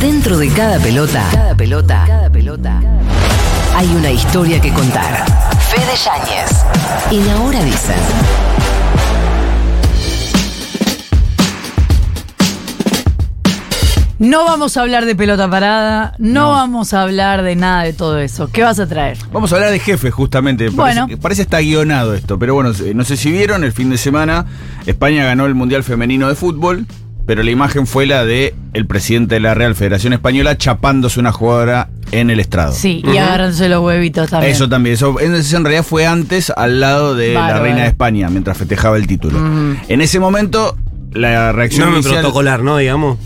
Dentro de cada pelota, cada pelota, cada pelota, hay una historia que contar. Fede Yáñez. En Ahora Dicen. No vamos a hablar de pelota parada, no, vamos a hablar de nada de todo eso. ¿Qué vas a traer? Vamos a hablar de jefes, justamente. Bueno. Parece, parece está guionado esto, pero bueno, no sé si vieron, el fin de semana España ganó el Mundial Femenino de Fútbol, pero la imagen fue la de el presidente de la Real Federación Española chapándose una jugadora en el estrado. Sí, y agarrándose los huevitos también. Eso también, eso en en realidad fue antes al lado de la reina de España, mientras festejaba el título. En ese momento, la reacción No me inicial- protocolar, ¿no? Digamos.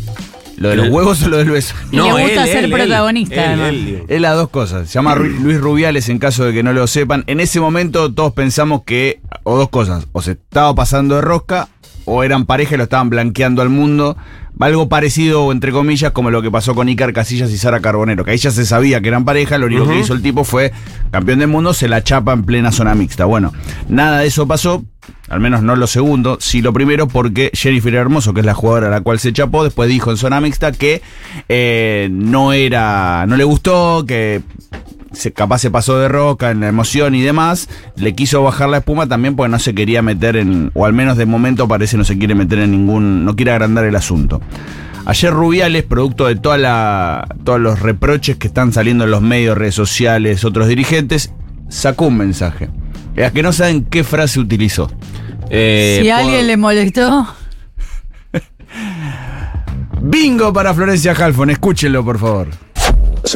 ¿Lo de los huevos o lo del beso? Y le gusta ser protagonista, además. Es las dos cosas. Se llama Luis Rubiales en caso de que no lo sepan. En ese momento todos pensamos que, o dos cosas, o se estaba pasando de rosca, o eran pareja y lo estaban blanqueando al mundo. Algo parecido, entre comillas, como lo que pasó con Icar Casillas y Sara Carbonero, que ahí ya se sabía que eran pareja, lo único que hizo el tipo fue, campeón del mundo, se la chapa en plena zona mixta. Bueno, nada de eso pasó, al menos no lo segundo, sí lo primero, porque Jennifer Hermoso, que es la jugadora a la cual se chapó, después dijo en zona mixta que eh, no era, no le gustó, que se, capaz se pasó de roca en la emoción y demás, le quiso bajar la espuma también porque no se quería meter en, o al menos de momento parece no se quiere meter en ningún, no quiere agrandar el asunto. Ayer Rubiales, producto de toda la, todos los reproches que están saliendo en los medios, redes sociales, otros dirigentes, sacó un mensaje. Es que no saben qué frase utilizó. Eh, si a por- alguien le molestó, Bingo para Florencia Halfon, escúchenlo por favor.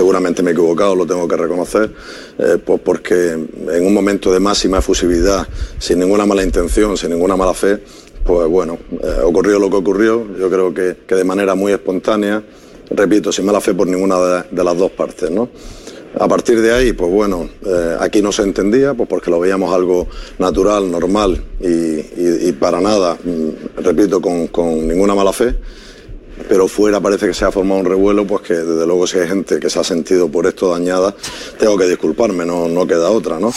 Seguramente me he equivocado, lo tengo que reconocer, eh, pues porque en un momento de máxima efusividad, sin ninguna mala intención, sin ninguna mala fe, pues bueno, eh, ocurrió lo que ocurrió, yo creo que, que de manera muy espontánea, repito, sin mala fe por ninguna de, las dos partes, ¿no? A partir de ahí, pues bueno, eh, aquí no se entendía, pues porque lo veíamos algo natural, normal y, y- y para nada, mm, repito, con, con ninguna mala fe pero fuera parece que se ha formado un revuelo, pues que desde luego si hay gente que se ha sentido por esto dañada, tengo que disculparme, no, no queda otra, ¿no?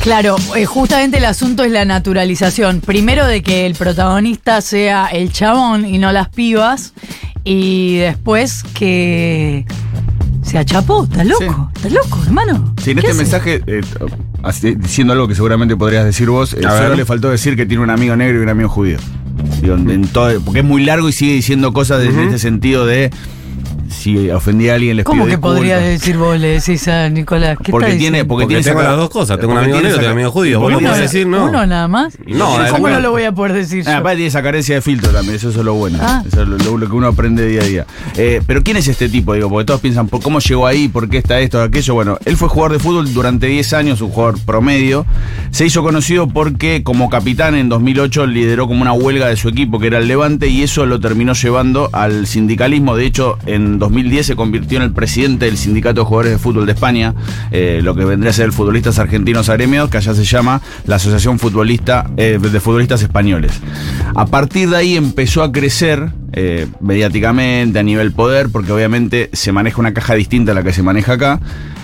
claro, eh, justamente el asunto es la naturalización. Primero de que el protagonista sea el chabón y no las pibas, y después que se achapó. ¿Estás loco? ¿Estás loco, hermano? Sí, en ¿Qué este hace? mensaje, eh, así- diciendo algo que seguramente podrías decir vos, eh, A solo ver. le faltó decir que tiene un amigo negro y un amigo judío. Digo, en todo- porque es muy largo y sigue diciendo cosas en este sentido de si ofendí a alguien les ¿Cómo pido que disculpas. podría decir vos, le decís a Nicolás? ¿Qué Porque tiene, porque, Porque tiene tengo esa- las dos cosas, tengo un amigo negro y tengo un amigo judío. Vos podés decir, no. Uno nada más. No, ¿Cómo además- no lo voy a poder decir Ah, yo? aparte tiene esa carencia de filtro también, eso es lo bueno. Ah. Eso es lo, lo- lo que uno aprende día a día. Eh, pero ¿quién es este tipo? Digo, porque todos piensan, ¿por ¿cómo llegó ahí? ¿Por qué está esto, aquello? Bueno, él fue jugador de fútbol durante 10 años, un jugador promedio. Se hizo conocido porque como capitán en 2008 lideró como una huelga de su equipo, que era el Levante, y eso lo terminó llevando al sindicalismo. De hecho, en 2010 se convirtió en el presidente del Sindicato de Jugadores de Fútbol de España, eh, lo que vendría a ser el Futbolistas Argentinos Agremiados, que allá se llama la Asociación Futbolista eh, de Futbolistas Españoles. A partir de ahí empezó a crecer eh, mediáticamente, a nivel poder, porque obviamente se maneja una caja distinta a la que se maneja acá.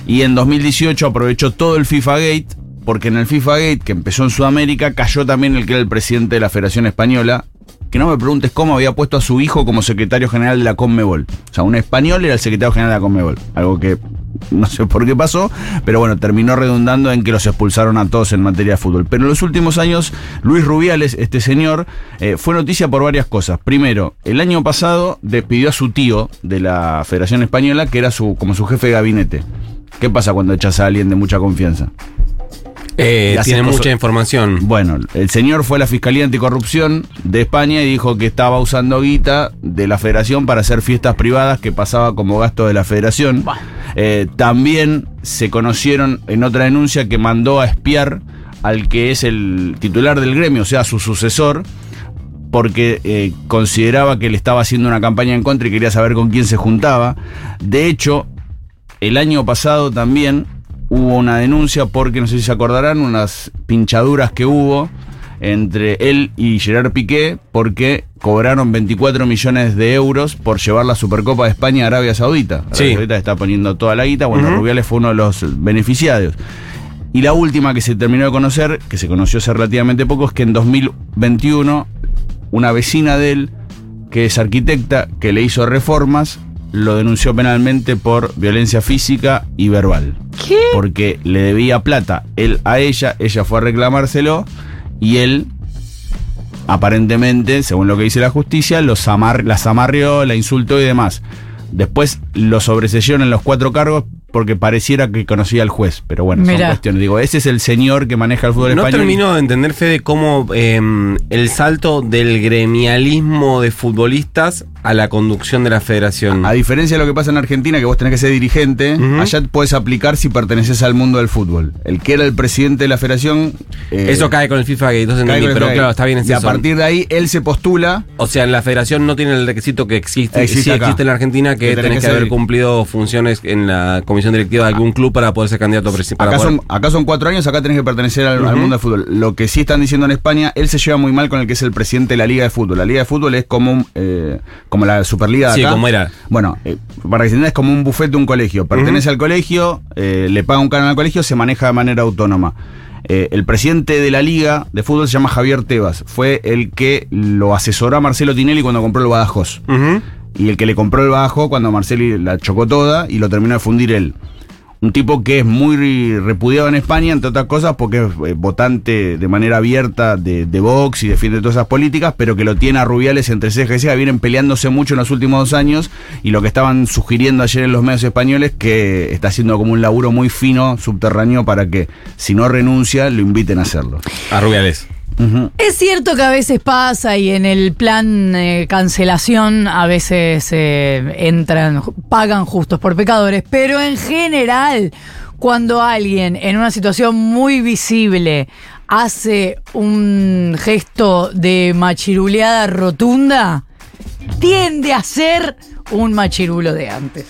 Y en 2018 aprovechó todo el FIFA Gate, porque en el FIFA Gate, que empezó en Sudamérica, cayó también el que era el presidente de la Federación Española. Que no me preguntes cómo había puesto a su hijo como secretario general de la Conmebol. O sea, un español era el secretario general de la Conmebol. Algo que no sé por qué pasó, pero bueno, terminó redundando en que los expulsaron a todos en materia de fútbol. Pero en los últimos años, Luis Rubiales, este señor, eh, fue noticia por varias cosas. Primero, el año pasado despidió a su tío de la Federación Española, que era su, como su jefe de gabinete. ¿Qué pasa cuando echas a alguien de mucha confianza? Eh, tiene mucha información. Bueno, el señor fue a la Fiscalía Anticorrupción de España y dijo que estaba usando guita de la federación para hacer fiestas privadas que pasaba como gasto de la federación. Eh, también se conocieron en otra denuncia que mandó a espiar al que es el titular del gremio, o sea, su sucesor, porque eh, consideraba que le estaba haciendo una campaña en contra y quería saber con quién se juntaba. De hecho, el año pasado también hubo una denuncia porque, no sé si se acordarán, unas pinchaduras que hubo entre él y Gerard Piqué porque cobraron 24 millones de euros por llevar la Supercopa de España a Arabia Saudita. Arabia Sí. Saudita está poniendo toda la guita, bueno, Ujú. Rubiales fue uno de los beneficiarios. Y la última que se terminó de conocer, que se conoció hace relativamente poco, es que en 2021 una vecina de él que es arquitecta, que le hizo reformas, lo denunció penalmente por violencia física y verbal. ¿Qué? Porque le debía plata él a ella, ella fue a reclamárselo y él, aparentemente, según lo que dice la justicia, los amar, las amarrió, la insultó y demás. Después lo sobreseyeron en los cuatro cargos porque pareciera que conocía al juez. Pero bueno, son Mirá. cuestiones. Digo, ese es el señor que maneja el fútbol No español. termino de entender, Fede, cómo eh, el salto del gremialismo de futbolistas a la conducción de la federación. A diferencia de lo que pasa en Argentina, que vos tenés que ser dirigente, allá puedes aplicar si perteneces al mundo del fútbol. El que era el presidente de la federación. eh, Eso cae con el FIFA que entonces entendí, pero claro, está bien es Y a partir de ahí, él se postula. O sea, en la federación no tiene el requisito que existe, Existe sí existe en la Argentina, que, Que tenés tenés que haber cumplido funciones en la comisión directiva de algún club para poder ser candidato a presidente. Acá son, acá son cuatro años, acá tenés que pertenecer al, al mundo del fútbol. Lo que sí están diciendo en España, él se lleva muy mal con el que es el presidente de la Liga de Fútbol. La Liga de Fútbol es como, un, eh, como la Superliga de Sí, acá. como era. Bueno, eh, para que se entienda, es como un bufete de un colegio. Pertenece al colegio, eh, le paga un canon al colegio, se maneja de manera autónoma. Eh, el presidente de la Liga de Fútbol se llama Javier Tebas. Fue el que lo asesoró a Marcelo Tinelli cuando compró el Badajoz. Ujú. Y el que le compró el bajo cuando Marceli la chocó toda y lo terminó de fundir él. Un tipo que es muy repudiado en España, entre otras cosas, porque es eh, votante de manera abierta de, de Vox y defiende todas esas políticas, pero que lo tiene a Rubiales entre ceja y vienen peleándose mucho en los últimos dos años, y lo que estaban sugiriendo ayer en los medios españoles, que está haciendo como un laburo muy fino, subterráneo, para que si no renuncia, lo inviten a hacerlo. A Rubiales. Es cierto que a veces pasa y en el plan eh, cancelación a veces eh, entran, pagan justos por pecadores, pero en general, cuando alguien en una situación muy visible hace un gesto de machiruleada rotunda, tiende a ser un machirulo de antes.